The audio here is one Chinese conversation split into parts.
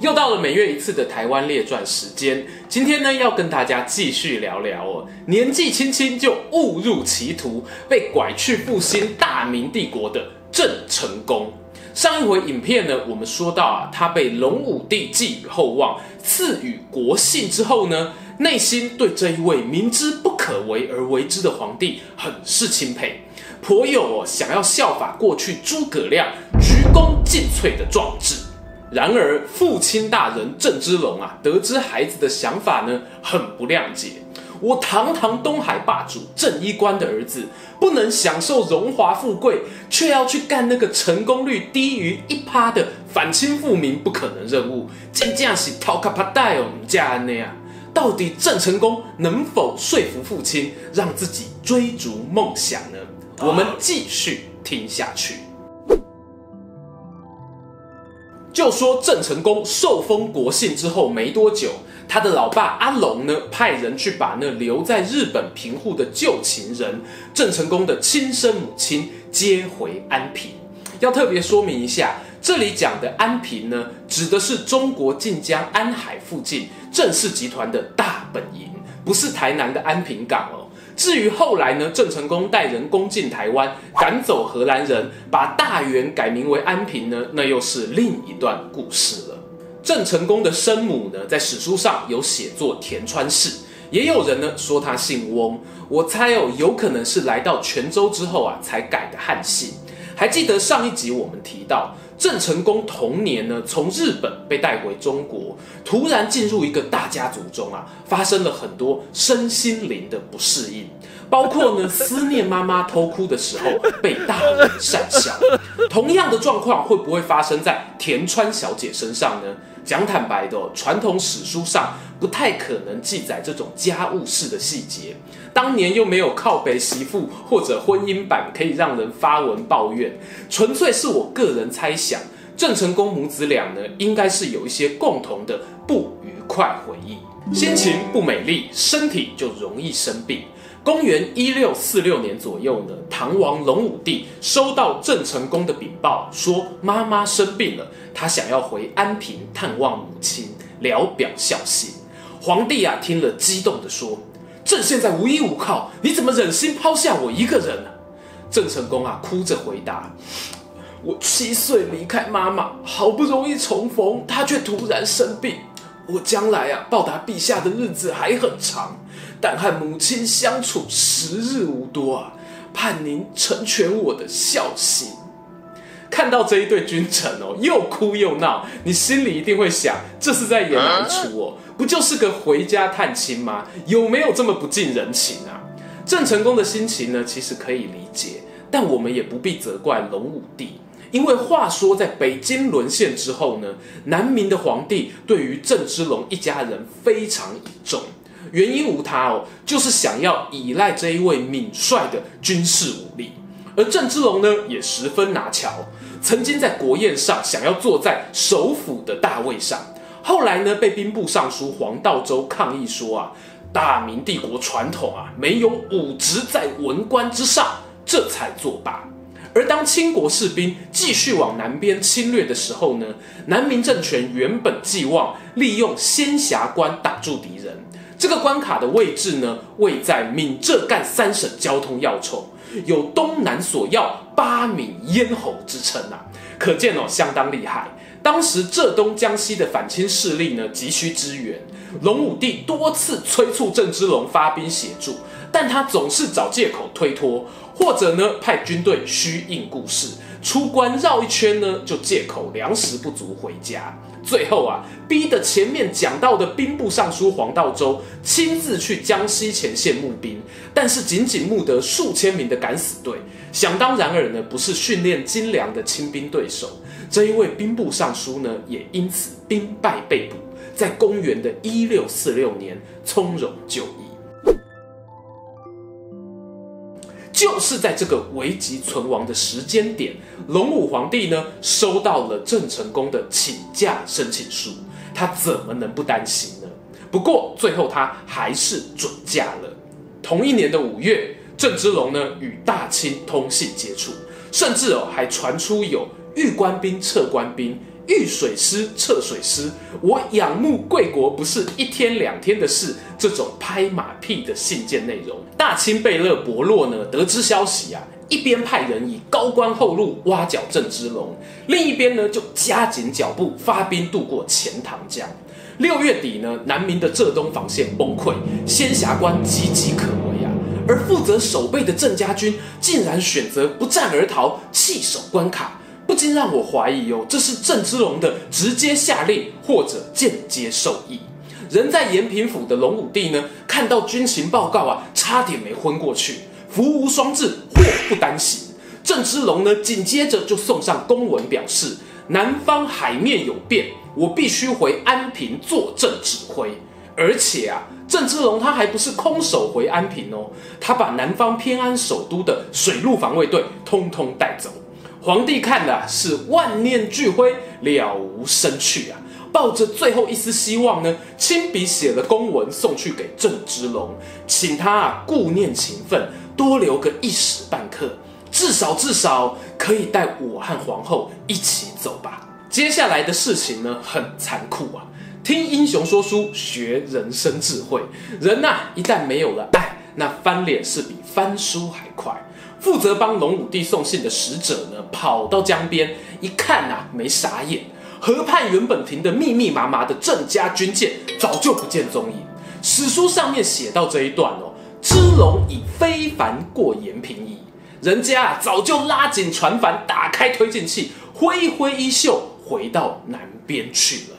又到了每月一次的台湾列传时间，今天呢要跟大家继续聊聊哦，年纪轻轻就误入歧途，被拐去复兴大明帝国的郑成功。上一回影片呢，我们说到啊，他被隆武帝寄予厚望，赐予国姓之后呢，内心对这一位明知不可为而为之的皇帝很是钦佩，颇有哦想要效法过去诸葛亮鞠躬尽瘁的壮志。然而，父亲大人郑芝龙啊，得知孩子的想法呢，很不谅解。我堂堂东海霸主郑一官的儿子，不能享受荣华富贵，却要去干那个成功率低于一趴的反清复明不可能任务，真正是头壳歹大哦，唔家安呢啊！到底郑成功能否说服父亲，让自己追逐梦想呢？我们继续听下去。就说郑成功受封国姓之后没多久，他的老爸阿龙呢，派人去把那留在日本平户的旧情人郑成功的亲生母亲接回安平。要特别说明一下，这里讲的安平呢，指的是中国晋江安海附近郑氏集团的大本营，不是台南的安平港哦。至于后来呢，郑成功带人攻进台湾，赶走荷兰人，把大员改名为安平呢，那又是另一段故事了。郑成功的生母呢，在史书上有写作田川氏，也有人呢说他姓翁，我猜哦，有可能是来到泉州之后啊才改的汉姓。还记得上一集我们提到，郑成功童年呢，从日本被带回中国，突然进入一个大家族中啊，发生了很多身心灵的不适应，包括呢思念妈妈偷哭的时候被大人讪笑。同样的状况会不会发生在田川小姐身上呢？讲坦白的，传统史书上不太可能记载这种家务事的细节。当年又没有靠北媳妇或者婚姻版可以让人发文抱怨，纯粹是我个人猜想。郑成功母子俩呢，应该是有一些共同的不愉快回忆，心情不美丽，身体就容易生病。公元一六四六年左右呢，唐王隆武帝收到郑成功的禀报，说妈妈生病了，他想要回安平探望母亲，聊表孝心。皇帝啊，听了激动地说。朕现在无依无靠，你怎么忍心抛下我一个人呢？郑成功啊，哭着回答：“我七岁离开妈妈，好不容易重逢，她却突然生病。我将来啊，报答陛下的日子还很长，但和母亲相处时日无多啊，盼您成全我的孝心。”看到这一对君臣哦，又哭又闹，你心里一定会想，这是在演哪一出哦？不就是个回家探亲吗？有没有这么不近人情啊？郑成功的心情呢，其实可以理解，但我们也不必责怪隆武帝，因为话说在北京沦陷之后呢，南明的皇帝对于郑芝龙一家人非常倚重，原因无他哦，就是想要依赖这一位敏帅的军事武力，而郑芝龙呢，也十分拿巧，曾经在国宴上想要坐在首辅的大位上。后来呢，被兵部尚书黄道周抗议说啊，大明帝国传统啊，没有武职在文官之上，这才作罢。而当清国士兵继续往南边侵略的时候呢，南明政权原本寄望利用仙霞关挡住敌人，这个关卡的位置呢，位在闽浙赣三省交通要冲，有东南所要八闽咽喉之称啊，可见哦，相当厉害。当时浙东江西的反清势力呢，急需支援，隆武帝多次催促郑芝龙发兵协助，但他总是找借口推脱，或者呢派军队虚应故事，出关绕一圈呢就借口粮食不足回家，最后啊逼得前面讲到的兵部尚书黄道周亲自去江西前线募兵，但是仅仅募得数千名的敢死队，想当然尔呢不是训练精良的清兵对手。这一位兵部尚书呢，也因此兵败被捕，在公元的一六四六年从容就义。就是在这个危急存亡的时间点，隆武皇帝呢收到了郑成功的请假申请书，他怎么能不担心呢？不过最后他还是准假了。同一年的五月，郑芝龙呢与大清通信接触，甚至哦还传出有遇官兵撤官兵。遇水师撤水师，我仰慕贵国不是一天两天的事。这种拍马屁的信件内容，大清贝勒伯洛呢得知消息啊，一边派人以高官厚禄挖角郑芝龙，另一边呢就加紧脚步发兵渡过钱塘江。六月底呢，南明的浙东防线崩溃，仙峡关岌岌可危啊。而负责守备的郑家军竟然选择不战而逃，弃守关卡。不禁让我怀疑哦，这是郑芝龙的直接下令，或者间接授意。人在延平府的隆武帝呢，看到军情报告啊，差点没昏过去。福无双至，祸不单行。郑芝龙呢，紧接着就送上公文，表示南方海面有变，我必须回安平坐镇指挥。而且啊，郑芝龙他还不是空手回安平哦，他把南方偏安首都的水陆防卫队通通带走。皇帝看的是万念俱灰，了无生趣啊！抱着最后一丝希望呢，亲笔写了公文送去给郑芝龙，请他啊顾念情分，多留个一时半刻，至少至少可以带我和皇后一起走吧。接下来的事情呢，很残酷啊！听英雄说书，学人生智慧。人呐、一旦没有了爱，那翻脸是比翻书还快。负责帮隆武帝送信的使者呢，跑到江边一看啊，没傻眼。河畔原本停的密密麻麻的郑家军舰早就不见踪影。史书上面写到这一段哦，芝龙已非凡过延平矣。人家啊，早就拉紧船帆，打开推进器，挥挥衣袖，回到南边去了。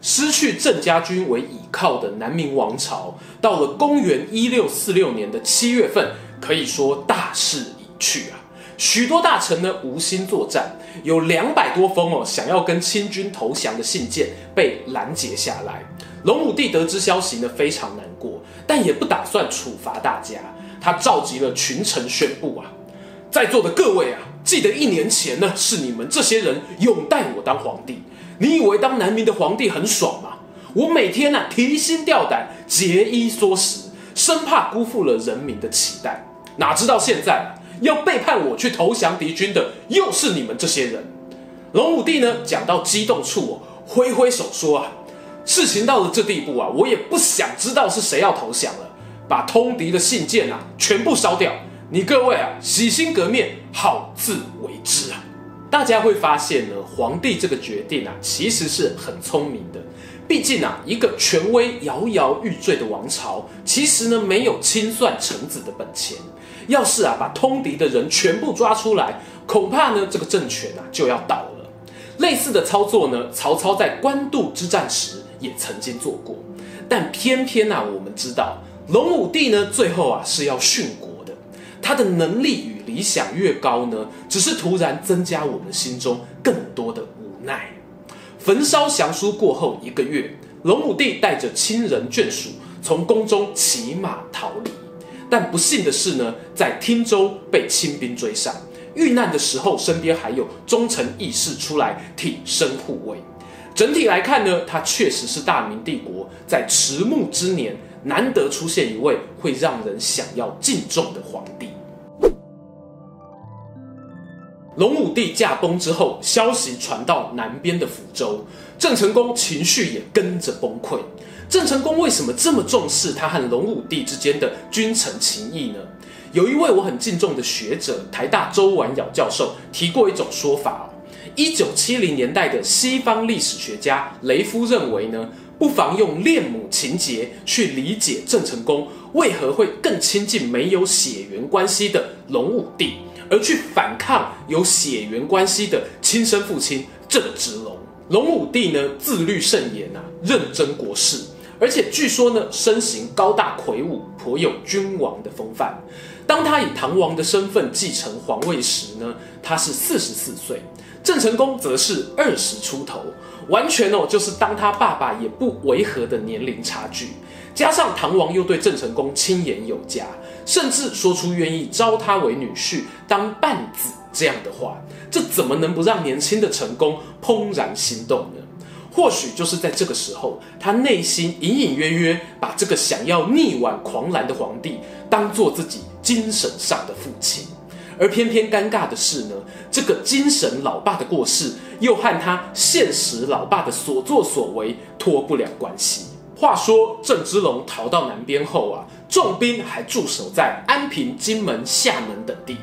失去郑家军为倚靠的南明王朝，到了公元一六四六年的七月份。可以说大势已去啊！许多大臣呢无心作战，有两百多封哦想要跟清军投降的信件被拦截下来。隆武帝得知消息呢非常难过，但也不打算处罚大家。他召集了群臣宣布啊，在座的各位啊，记得一年前呢是你们这些人拥戴我当皇帝。你以为当南明的皇帝很爽吗？我每天呢、啊、提心吊胆，节衣缩食，生怕辜负了人民的期待。哪知道现在要背叛我去投降敌军的又是你们这些人。龙武帝呢讲到激动处哦，挥挥手说啊，事情到了这地步啊，我也不想知道是谁要投降了，把通敌的信件啊全部烧掉。你各位啊洗心革面，好自为之啊。大家会发现呢，皇帝这个决定啊其实是很聪明的。毕竟啊，一个权威摇摇欲坠的王朝，其实呢没有清算臣子的本钱。要是啊把通敌的人全部抓出来，恐怕呢这个政权啊就要倒了。类似的操作呢，曹操在官渡之战时也曾经做过。但偏偏啊，我们知道隆武帝呢最后啊是要殉国的。他的能力与理想越高呢，只是突然增加我们心中更多的无奈。焚烧降书过后一个月，隆武帝带着亲人眷属从宫中骑马逃离。但不幸的是呢，在汀州被清兵追上，遇难的时候身边还有忠臣义士出来挺身护卫。整体来看呢，他确实是大明帝国在迟暮之年难得出现一位会让人想要敬重的皇帝。隆武帝驾崩之后，消息传到南边的福州，郑成功情绪也跟着崩溃。郑成功为什么这么重视他和隆武帝之间的君臣情谊呢？有一位我很敬重的学者，台大周婉窈教授提过一种说法哦，一九七零年代的西方历史学家雷夫认为呢，不妨用恋母情结去理解郑成功为何会更亲近没有血缘关系的隆武帝，而去反抗有血缘关系的亲生父亲郑芝龙。隆武帝呢，自律甚严啊，认真国事。而且据说呢，身形高大魁梧，颇有君王的风范。当他以唐王的身份继承皇位时呢，他是四十四岁；郑成功则是二十出头。完全哦就是当他爸爸也不违和的年龄差距。加上唐王又对郑成功亲言有加，甚至说出愿意招他为女婿当半子这样的话，这怎么能不让年轻的成功怦然心动呢？或许就是在这个时候，他内心隐隐约约把这个想要逆挽狂澜的皇帝当做自己精神上的父亲，而偏偏尴尬的是呢，这个精神老爸的过世又和他现实老爸的所作所为脱不了关系。话说郑芝龙逃到南边后啊，重兵还驻守在安平、金门、厦门等地，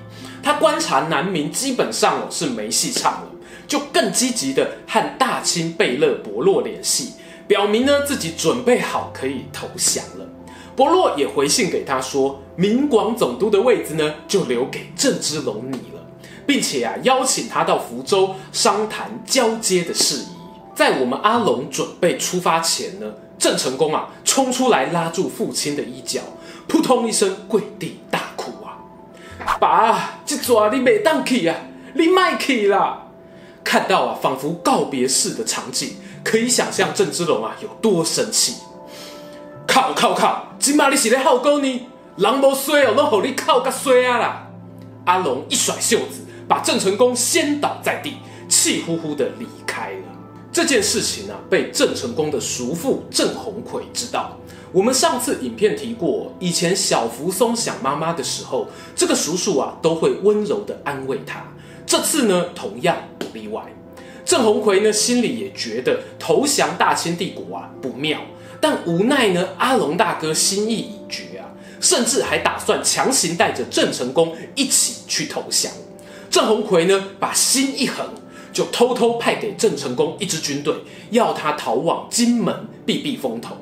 他观察南明基本上是没戏唱了。就更积极的和大清贝勒伯洛联系，表明呢自己准备好可以投降了。伯洛也回信给他说，明广总督的位子呢就留给郑芝龙你了，并且啊邀请他到福州商谈交接的事宜。在我们阿龙准备出发前呢，郑成功啊冲出来拉住父亲的衣角，扑通一声跪地大哭啊！爸，这抓你没当去啊，你卖去啦！看到啊，仿佛告别式的场景，可以想象郑芝龙啊有多生气。靠靠靠！今嘛你是咧好狗呢？人无衰哦，拢好你靠个衰啊啦！阿龙一甩袖子，把郑成功掀倒在地，气呼呼的离开了。这件事情啊，被郑成功的叔父郑鸿逵知道。我们上次影片提过，以前小福松想妈妈的时候，这个叔叔啊都会温柔的安慰他。这次呢，同样不例外。郑鸿逵呢，心里也觉得投降大清帝国啊不妙，但无奈呢，阿龙大哥心意已决啊，甚至还打算强行带着郑成功一起去投降。郑鸿逵呢，把心一横，就偷偷派给郑成功一支军队，要他逃往金门避避风头。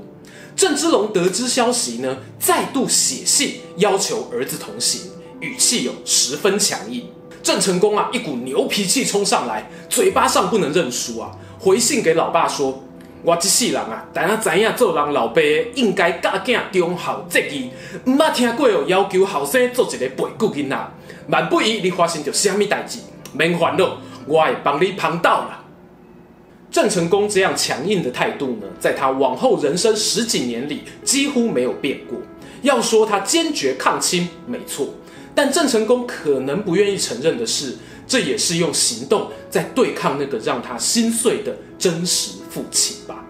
郑芝龙得知消息呢，再度写信要求儿子同行，语气有十分强硬。郑成功啊，一股牛脾气冲上来，嘴巴上不能认输啊，回信给老爸说：“我这世人啊，但啊知影做人老爸应该教囝忠孝节义，唔捌听过哦要求后生做一个背骨囡仔。万不依你发生着什么代志，免烦恼，我会帮你旁倒了。”郑成功这样强硬的态度呢，在他往后人生十几年里几乎没有变过。要说他坚决抗清，没错。但郑成功可能不愿意承认的是，这也是用行动在对抗那个让他心碎的真实父亲吧。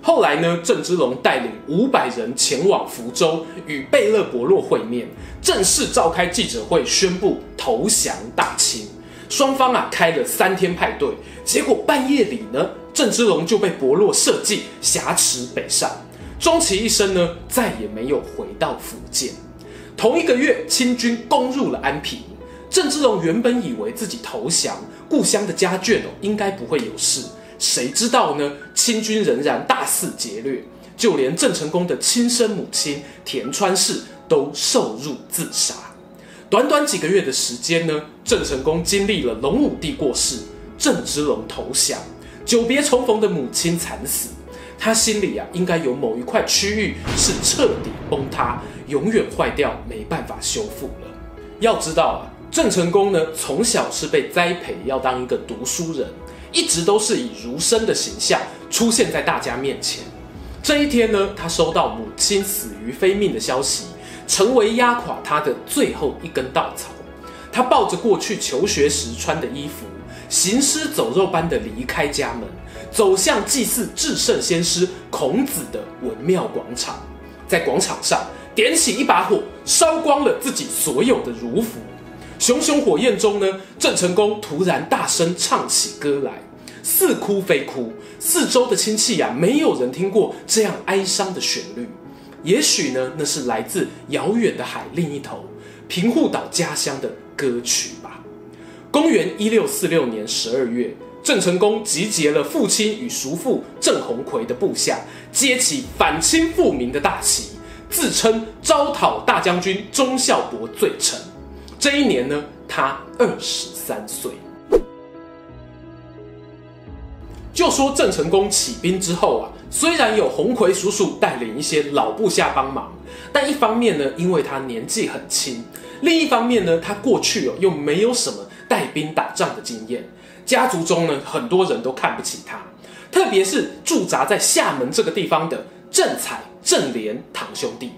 后来呢，郑芝龙带领五百人前往福州与贝勒伯洛会面，正式召开记者会宣布投降大清。双方啊开了三天派对，结果半夜里呢，郑芝龙就被伯洛设计挟持北上，终其一生呢再也没有回到福建。同一个月，清军攻入了安平。郑芝龙原本以为自己投降，故乡的家眷哦应该不会有事。谁知道呢？清军仍然大肆劫掠，就连郑成功的亲生母亲田川氏都受辱自杀。短短几个月的时间呢，郑成功经历了隆武帝过世、郑芝龙投降、久别重逢的母亲惨死。他心里啊，应该有某一块区域是彻底崩塌，永远坏掉，没办法修复了。要知道啊，郑成功呢，从小是被栽培要当一个读书人，一直都是以儒生的形象出现在大家面前。这一天呢，他收到母亲死于非命的消息，成为压垮他的最后一根稻草。他抱着过去求学时穿的衣服，行尸走肉般的离开家门。走向祭祀至圣先师孔子的文庙广场，在广场上点起一把火，烧光了自己所有的儒服。熊熊火焰中呢，郑成功突然大声唱起歌来，似哭非哭。四周的亲戚呀、啊，没有人听过这样哀伤的旋律。也许呢，那是来自遥远的海另一头，平户岛家乡的歌曲吧。公元一六四六年十二月。郑成功集结了父亲与叔父郑鸿逵的部下，接起反清复明的大旗，自称招讨大将军忠孝伯罪臣。这一年呢，他二十三岁。就说郑成功起兵之后啊，虽然有鸿逵叔叔带领一些老部下帮忙，但一方面呢，因为他年纪很轻；另一方面呢，他过去哦又没有什么带兵打仗的经验。家族中呢，很多人都看不起他，特别是驻扎在厦门这个地方的郑采、郑莲堂兄弟。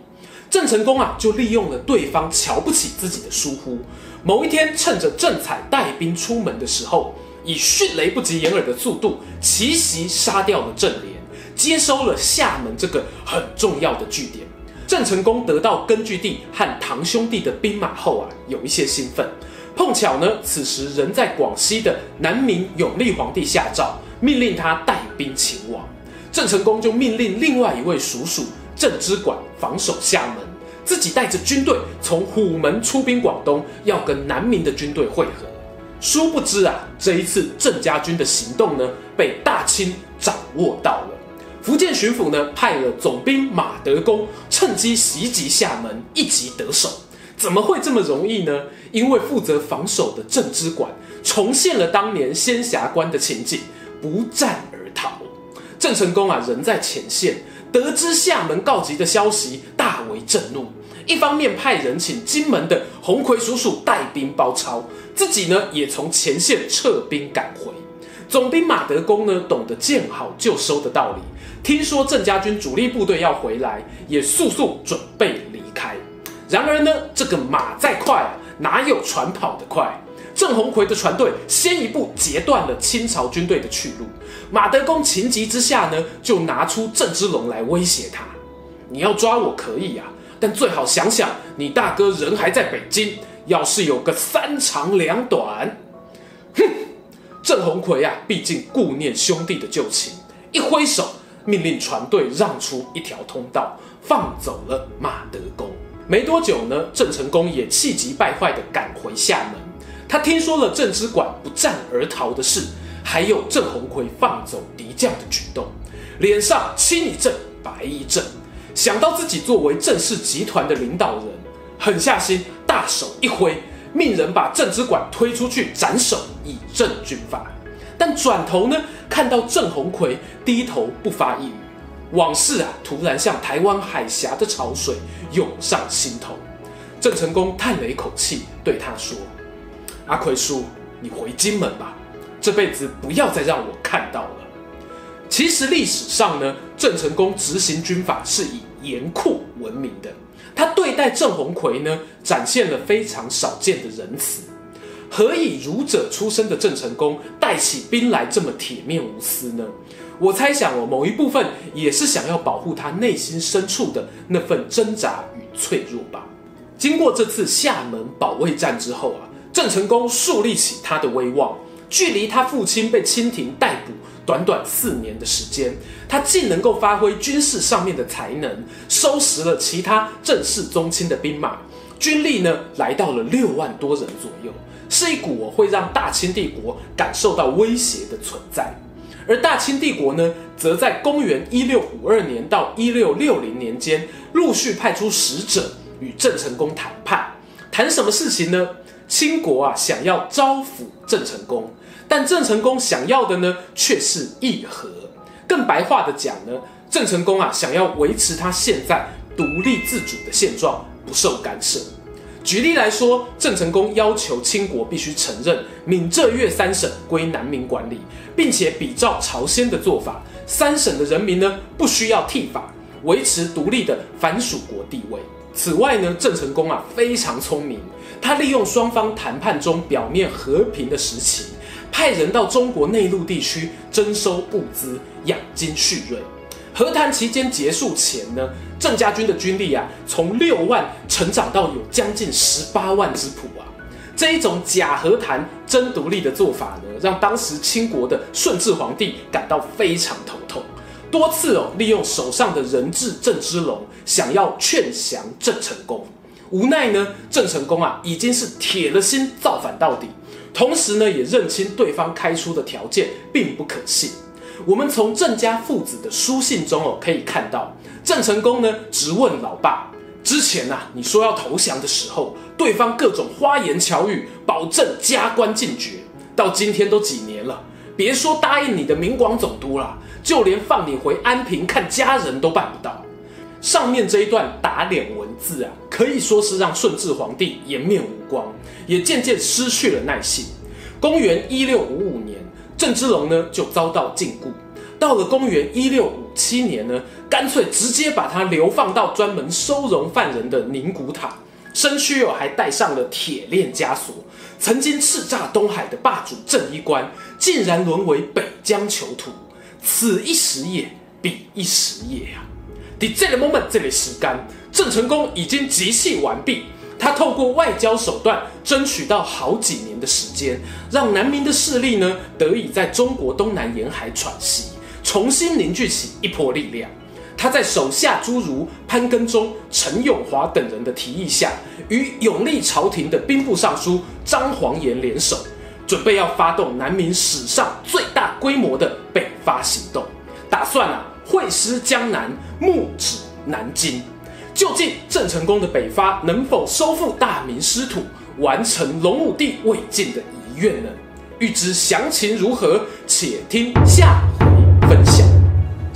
郑成功啊，就利用了对方瞧不起自己的疏忽，某一天趁着郑采带兵出门的时候，以迅雷不及掩耳的速度奇袭杀掉了郑莲，接收了厦门这个很重要的据点。郑成功得到根据地和堂兄弟的兵马后啊，有一些兴奋。碰巧呢，此时人在广西的南明永历皇帝下诏，命令他带兵前往。郑成功就命令另外一位叔叔。郑芝管防守厦门，自己带着军队从虎门出兵广东，要跟南明的军队会合。殊不知啊，这一次郑家军的行动呢，被大清掌握到了。福建巡抚呢，派了总兵马德公趁机袭击厦门，一击得手。怎么会这么容易呢？因为负责防守的郑芝管重现了当年仙霞关的情景，不战而逃。郑成功啊，人在前线。得知厦门告急的消息，大为震怒。一方面派人请金门的鸿逵叔叔带兵包抄，自己呢也从前线撤兵赶回。总兵马德公呢懂得见好就收的道理，听说郑家军主力部队要回来，也速速准备离开。然而呢，这个马再快啊，哪有船跑得快？郑鸿逵的船队先一步截断了清朝军队的去路。马德公情急之下呢，就拿出郑芝龙来威胁他：“你要抓我可以啊，但最好想想，你大哥人还在北京，要是有个三长两短。”哼，郑鸿逵啊，毕竟顾念兄弟的旧情，一挥手命令船队让出一条通道，放走了马德公。没多久呢，郑成功也气急败坏地赶回厦门。他听说了郑芝管不战而逃的事。还有郑鸿逵放走敌将的举动，脸上青一阵白一阵，想到自己作为郑氏集团的领导人，狠下心，大手一挥，命人把郑芝管推出去斩首，以正军法。但转头呢，看到郑鸿逵低头不发一语，往事啊，突然像台湾海峡的潮水涌上心头。郑成功叹了一口气，对他说：“阿奎叔，你回金门吧。”这辈子不要再让我看到了。其实历史上呢，郑成功执行军法是以严酷闻名的。他对待郑鸿逵呢，展现了非常少见的仁慈。何以儒者出身的郑成功带起兵来这么铁面无私呢？我猜想哦，某一部分也是想要保护他内心深处的那份挣扎与脆弱吧。经过这次厦门保卫战之后啊，郑成功树立起他的威望。距离他父亲被清廷逮捕短短四年的时间，他既能够发挥军事上面的才能，收拾了其他郑氏宗亲的兵马，军力呢来到了六万多人左右，是一股会让大清帝国感受到威胁的存在。而大清帝国呢，则在公元一六五二年到一六六零年间，陆续派出使者与郑成功谈判，谈什么事情呢？清国啊，想要招抚郑成功。但郑成功想要的呢，却是议和。更白话的讲呢，郑成功啊，想要维持他现在独立自主的现状，不受干涉。举例来说，郑成功要求清国必须承认闽浙粤三省归南明管理，并且比照朝鲜的做法，三省的人民呢，不需要剃发，维持独立的藩属国地位。此外呢，郑成功啊，非常聪明，他利用双方谈判中表面和平的时期。派人到中国内陆地区征收物资，养精蓄锐。和谈期间结束前呢，郑家军的军力啊，从六万成长到有将近十八万之谱啊。这一种假和谈真独立的做法呢，让当时清国的顺治皇帝感到非常头痛，多次哦利用手上的人质郑芝龙，想要劝降郑成功。无奈呢，郑成功啊已经是铁了心造反到底。同时呢，也认清对方开出的条件并不可信。我们从郑家父子的书信中哦，可以看到，郑成功呢直问老爸：之前呐、啊，你说要投降的时候，对方各种花言巧语，保证加官进爵。到今天都几年了，别说答应你的明广总督了，就连放你回安平看家人都办不到。上面这一段打脸文字啊，可以说是让顺治皇帝颜面无光，也渐渐失去了耐性。公元一六五五年，郑芝龙呢就遭到禁锢，到了公元一六五七年呢，干脆直接把他流放到专门收容犯人的宁古塔，身躯哦还带上了铁链枷锁。曾经叱咤东海的霸主郑一关，竟然沦为北疆囚徒，此一时也，彼一时也啊！在这个 moment，这里时间，郑成功已经集气完毕。他透过外交手段争取到好几年的时间，让南明的势力呢得以在中国东南沿海喘息，重新凝聚起一波力量。他在手下诸如潘根忠、陈永华等人的提议下，与永历朝廷的兵部尚书张煌言联手，准备要发动南明史上最大规模的北伐行动，打算啊会师江南，目指南京。究竟郑成功的北伐能否收复大明失土，完成隆武帝未尽的遗愿呢？欲知详情如何，且听下回。